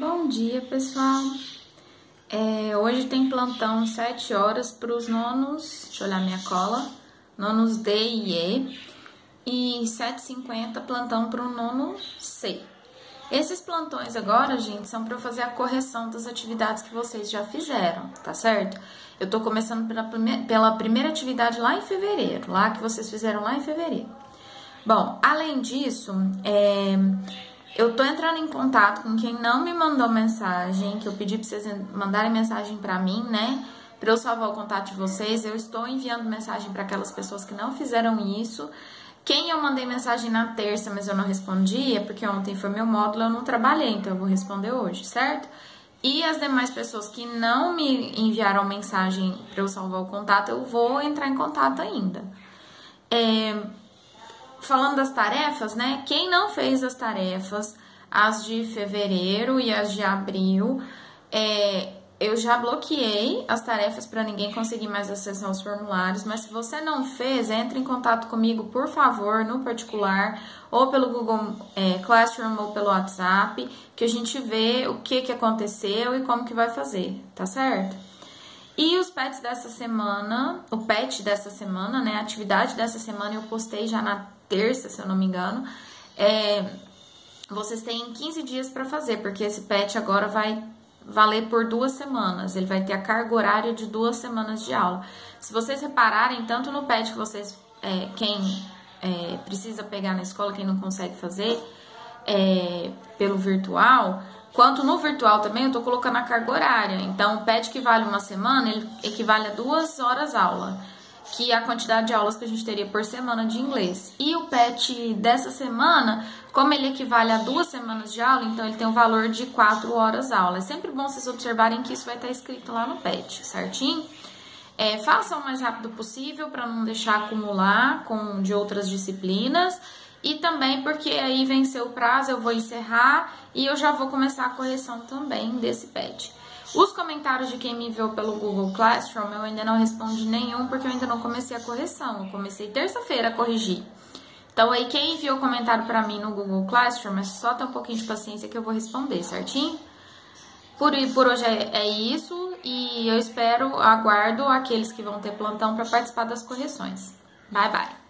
Bom dia, pessoal. É, hoje tem plantão 7 horas para os nonos, deixa eu olhar minha cola, nonos D e E, e 7h50 plantão para o nono C. Esses plantões agora, gente, são para fazer a correção das atividades que vocês já fizeram, tá certo? Eu tô começando pela, prime pela primeira atividade lá em fevereiro, lá que vocês fizeram lá em fevereiro. Bom, além disso, é eu tô entrando em contato com quem não me mandou mensagem, que eu pedi pra vocês mandarem mensagem pra mim, né? Pra eu salvar o contato de vocês. Eu estou enviando mensagem para aquelas pessoas que não fizeram isso. Quem eu mandei mensagem na terça, mas eu não respondi, é porque ontem foi meu módulo, eu não trabalhei, então eu vou responder hoje, certo? E as demais pessoas que não me enviaram mensagem para eu salvar o contato, eu vou entrar em contato ainda. É, falando das tarefas, né? Quem não fez as tarefas, as de fevereiro e as de abril, é, eu já bloqueei as tarefas para ninguém conseguir mais acessar os formulários, mas se você não fez, entre em contato comigo, por favor, no particular, ou pelo Google é, Classroom ou pelo WhatsApp, que a gente vê o que, que aconteceu e como que vai fazer, tá certo? E os pets dessa semana, o pet dessa semana, né, a atividade dessa semana eu postei já na terça, se eu não me engano, é, vocês têm 15 dias para fazer, porque esse pet agora vai valer por duas semanas. Ele vai ter a carga horária de duas semanas de aula. Se vocês repararem, tanto no pet que vocês, é, quem é, precisa pegar na escola, quem não consegue fazer é, pelo virtual, quanto no virtual também, eu tô colocando a carga horária. Então, o pet que vale uma semana, ele equivale a duas horas aula que é a quantidade de aulas que a gente teria por semana de inglês. E o PET dessa semana, como ele equivale a duas semanas de aula, então ele tem um valor de quatro horas aula. É sempre bom vocês observarem que isso vai estar escrito lá no PET, certinho? É, façam o mais rápido possível para não deixar acumular com de outras disciplinas. E também porque aí venceu o prazo, eu vou encerrar e eu já vou começar a correção também desse PET. Os comentários de quem me enviou pelo Google Classroom eu ainda não respondi nenhum porque eu ainda não comecei a correção. Eu comecei terça-feira a corrigir. Então aí quem enviou comentário para mim no Google Classroom é só ter um pouquinho de paciência que eu vou responder, certinho? Por, por hoje é, é isso e eu espero, aguardo aqueles que vão ter plantão para participar das correções. Bye bye.